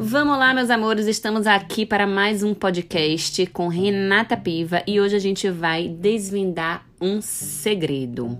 Vamos lá, meus amores, estamos aqui para mais um podcast com Renata Piva e hoje a gente vai desvendar um segredo.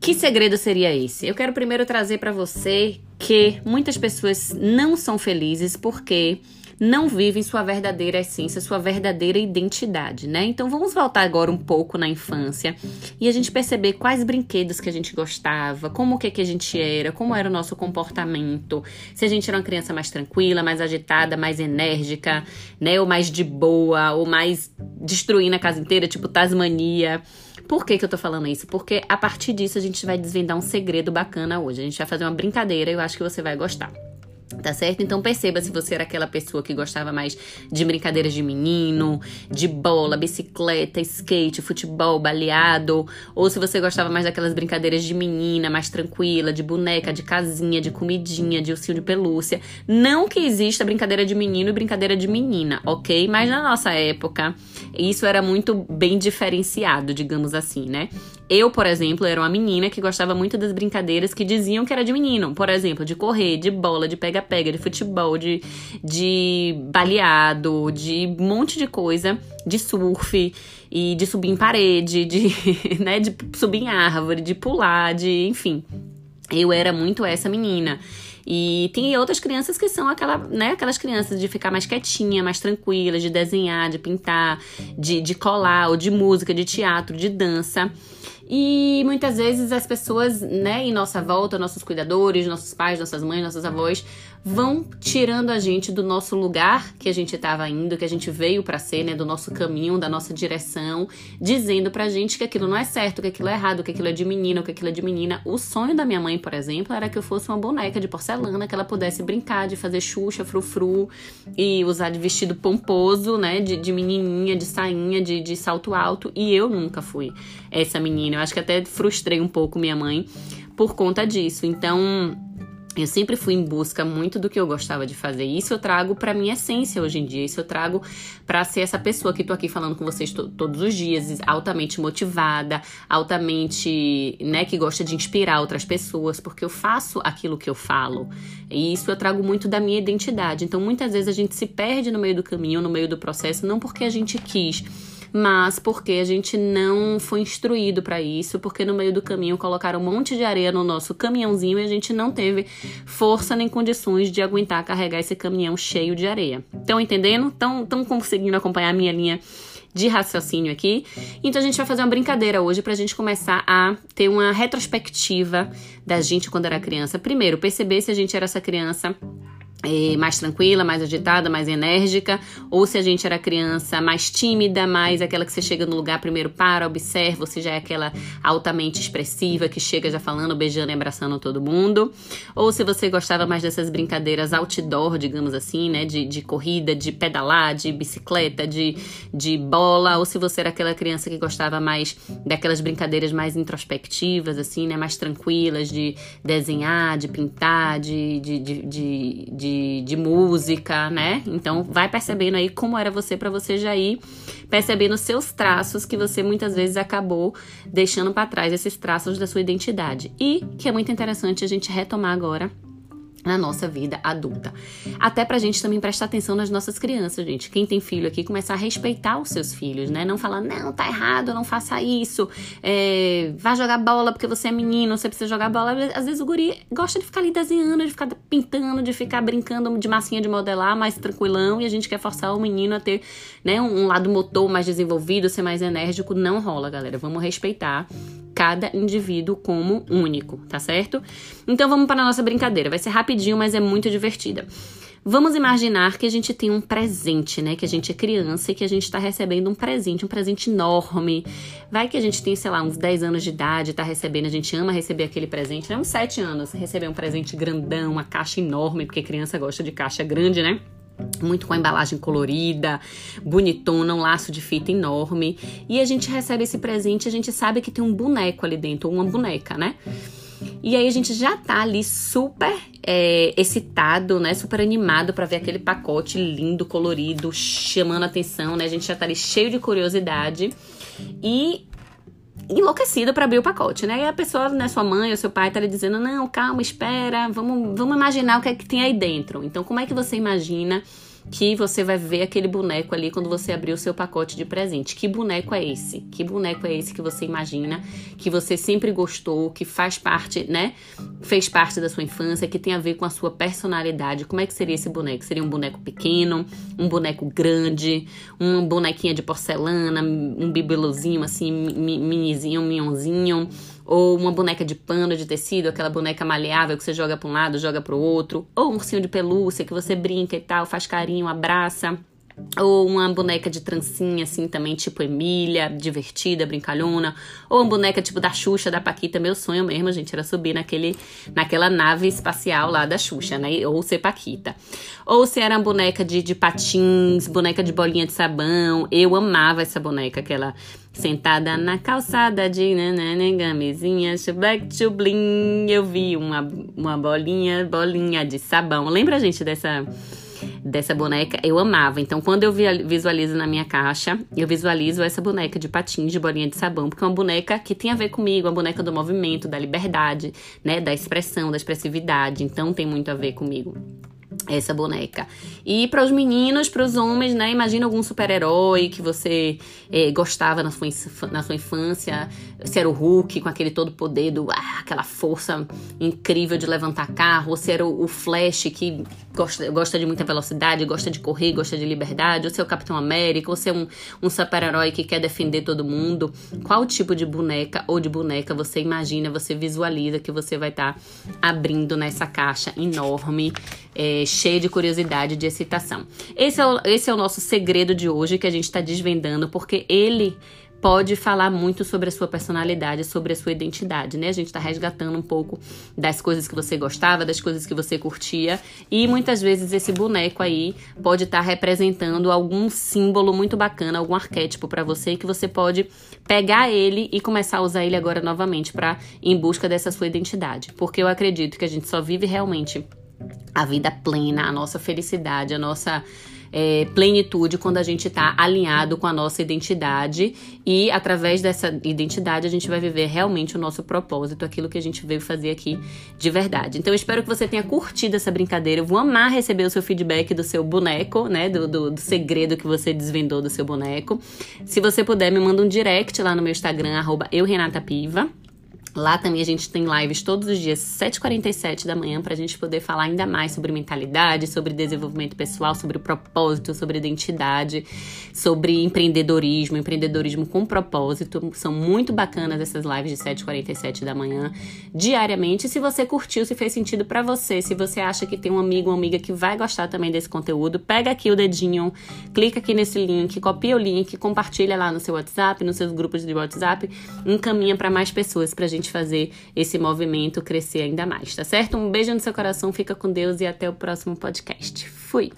Que segredo seria esse? Eu quero primeiro trazer para você que muitas pessoas não são felizes porque não vivem sua verdadeira essência, sua verdadeira identidade, né? Então vamos voltar agora um pouco na infância e a gente perceber quais brinquedos que a gente gostava, como que, que a gente era, como era o nosso comportamento, se a gente era uma criança mais tranquila, mais agitada, mais enérgica, né? Ou mais de boa, ou mais destruindo a casa inteira, tipo Tasmania. Por que, que eu tô falando isso? Porque a partir disso a gente vai desvendar um segredo bacana hoje. A gente vai fazer uma brincadeira e eu acho que você vai gostar. Tá certo? Então perceba se você era aquela pessoa que gostava mais de brincadeiras de menino, de bola, bicicleta, skate, futebol, baleado, ou se você gostava mais daquelas brincadeiras de menina, mais tranquila, de boneca, de casinha, de comidinha, de ursinho de pelúcia. Não que exista brincadeira de menino e brincadeira de menina, ok? Mas na nossa época, isso era muito bem diferenciado, digamos assim, né? Eu, por exemplo, era uma menina que gostava muito das brincadeiras que diziam que era de menino. Por exemplo, de correr, de bola, de pega-pega, de futebol, de, de baleado, de um monte de coisa, de surf e de subir em parede, de, né, de subir em árvore, de pular, de, enfim. Eu era muito essa menina. E tem outras crianças que são aquela, né, aquelas crianças de ficar mais quietinha, mais tranquila, de desenhar, de pintar, de, de colar, ou de música, de teatro, de dança. E muitas vezes as pessoas, né, em nossa volta, nossos cuidadores, nossos pais, nossas mães, nossos avós, vão tirando a gente do nosso lugar que a gente estava indo, que a gente veio para ser, né, do nosso caminho, da nossa direção, dizendo pra gente que aquilo não é certo, que aquilo é errado, que aquilo é de menino, que aquilo é de menina. O sonho da minha mãe, por exemplo, era que eu fosse uma boneca de porcelana, que ela pudesse brincar, de fazer xuxa, frufru e usar de vestido pomposo, né, de, de menininha, de sainha, de, de salto alto. E eu nunca fui essa menina. Eu acho que até frustrei um pouco minha mãe por conta disso. Então, eu sempre fui em busca muito do que eu gostava de fazer. Isso eu trago para minha essência hoje em dia. Isso eu trago para ser essa pessoa que tô aqui falando com vocês to todos os dias, altamente motivada, altamente, né, que gosta de inspirar outras pessoas, porque eu faço aquilo que eu falo. E isso eu trago muito da minha identidade. Então, muitas vezes a gente se perde no meio do caminho, no meio do processo, não porque a gente quis, mas porque a gente não foi instruído para isso, porque no meio do caminho colocaram um monte de areia no nosso caminhãozinho e a gente não teve força nem condições de aguentar carregar esse caminhão cheio de areia. Estão entendendo? Estão conseguindo acompanhar a minha linha de raciocínio aqui. Então a gente vai fazer uma brincadeira hoje para a gente começar a ter uma retrospectiva da gente quando era criança. Primeiro, perceber se a gente era essa criança é, mais tranquila, mais agitada, mais enérgica, ou se a gente era criança mais tímida, mais aquela que você chega no lugar primeiro para, observa, você já é aquela altamente expressiva que chega já falando, beijando e abraçando todo mundo, ou se você gostava mais dessas brincadeiras outdoor, digamos assim, né, de, de corrida, de pedalar, de bicicleta, de, de bola, ou se você era aquela criança que gostava mais daquelas brincadeiras mais introspectivas, assim, né, mais tranquilas, de desenhar, de pintar, de, de, de, de de, de música, né? Então vai percebendo aí como era você para você já ir percebendo seus traços que você muitas vezes acabou deixando para trás esses traços da sua identidade. E que é muito interessante a gente retomar agora na nossa vida adulta. Até pra gente também prestar atenção nas nossas crianças, gente. Quem tem filho aqui, começar a respeitar os seus filhos, né? Não falar, não, tá errado, não faça isso. É, vá jogar bola porque você é menino, você precisa jogar bola. Às vezes o guri gosta de ficar ali desenhando, de ficar pintando, de ficar brincando de massinha de modelar, mais tranquilão. E a gente quer forçar o menino a ter, né, um lado motor mais desenvolvido, ser mais enérgico. Não rola, galera. Vamos respeitar cada indivíduo como único, tá certo? Então vamos para a nossa brincadeira. Vai ser rapidinho, mas é muito divertida. Vamos imaginar que a gente tem um presente, né? Que a gente é criança e que a gente está recebendo um presente, um presente enorme. Vai que a gente tem, sei lá, uns 10 anos de idade, tá recebendo, a gente ama receber aquele presente, né? Uns 7 anos, receber um presente grandão, uma caixa enorme, porque criança gosta de caixa grande, né? Muito com a embalagem colorida, bonitona, um laço de fita enorme. E a gente recebe esse presente, a gente sabe que tem um boneco ali dentro, ou uma boneca, né? E aí a gente já tá ali super é, excitado, né? Super animado para ver aquele pacote lindo, colorido, chamando atenção, né? A gente já tá ali cheio de curiosidade. E enlouquecido para abrir o pacote, né? E a pessoa, né, sua mãe ou seu pai tá lhe dizendo: "Não, calma, espera, vamos, vamos imaginar o que é que tem aí dentro". Então, como é que você imagina que você vai ver aquele boneco ali quando você abrir o seu pacote de presente. Que boneco é esse? Que boneco é esse que você imagina, que você sempre gostou, que faz parte, né? Fez parte da sua infância, que tem a ver com a sua personalidade. Como é que seria esse boneco? Seria um boneco pequeno, um boneco grande, uma bonequinha de porcelana, um bibelozinho assim, minizinho, minhonzinho ou uma boneca de pano de tecido, aquela boneca maleável que você joga para um lado, joga para o outro, ou um ursinho de pelúcia que você brinca e tal, faz carinho, abraça. Ou uma boneca de trancinha, assim, também, tipo Emília, divertida, brincalhona. Ou uma boneca tipo da Xuxa, da Paquita. Meu sonho mesmo, gente, era subir naquele, naquela nave espacial lá da Xuxa, né? Ou ser Paquita. Ou se era uma boneca de, de patins, boneca de bolinha de sabão. Eu amava essa boneca, aquela sentada na calçada de nanana, camisinha, black to. Eu vi uma, uma bolinha, bolinha de sabão. Lembra, gente, dessa dessa boneca, eu amava. Então, quando eu visualizo na minha caixa, eu visualizo essa boneca de patins, de bolinha de sabão, porque é uma boneca que tem a ver comigo, uma boneca do movimento, da liberdade, né, da expressão, da expressividade. Então, tem muito a ver comigo essa boneca. E para os meninos, para os homens, né? Imagina algum super-herói que você eh, gostava na sua, na sua infância. Se era o Hulk, com aquele todo poder, do, ah, aquela força incrível de levantar carro. Ou se era o, o Flash, que gosta, gosta de muita velocidade, gosta de correr, gosta de liberdade. Ou se é o Capitão América, ou se é um, um super-herói que quer defender todo mundo. Qual tipo de boneca ou de boneca você imagina, você visualiza que você vai estar tá abrindo nessa caixa enorme? é, cheia de curiosidade, de excitação. Esse é, o, esse é o nosso segredo de hoje que a gente está desvendando, porque ele pode falar muito sobre a sua personalidade, sobre a sua identidade, né? A gente tá resgatando um pouco das coisas que você gostava, das coisas que você curtia, e muitas vezes esse boneco aí pode estar tá representando algum símbolo muito bacana, algum arquétipo para você que você pode pegar ele e começar a usar ele agora novamente para em busca dessa sua identidade. Porque eu acredito que a gente só vive realmente a vida plena, a nossa felicidade, a nossa é, plenitude quando a gente está alinhado com a nossa identidade e através dessa identidade a gente vai viver realmente o nosso propósito, aquilo que a gente veio fazer aqui de verdade. Então eu espero que você tenha curtido essa brincadeira. Eu vou amar receber o seu feedback do seu boneco, né? Do, do, do segredo que você desvendou do seu boneco. Se você puder, me manda um direct lá no meu Instagram, arroba eurenatapiva. Lá também a gente tem lives todos os dias, 7h47 da manhã, para a gente poder falar ainda mais sobre mentalidade, sobre desenvolvimento pessoal, sobre propósito, sobre identidade, sobre empreendedorismo, empreendedorismo com propósito. São muito bacanas essas lives de 7h47 da manhã, diariamente. Se você curtiu, se fez sentido para você, se você acha que tem um amigo ou amiga que vai gostar também desse conteúdo, pega aqui o dedinho, clica aqui nesse link, copia o link, compartilha lá no seu WhatsApp, nos seus grupos de WhatsApp, encaminha para mais pessoas pra gente gente fazer esse movimento crescer ainda mais, tá certo? Um beijo no seu coração, fica com Deus e até o próximo podcast. Fui!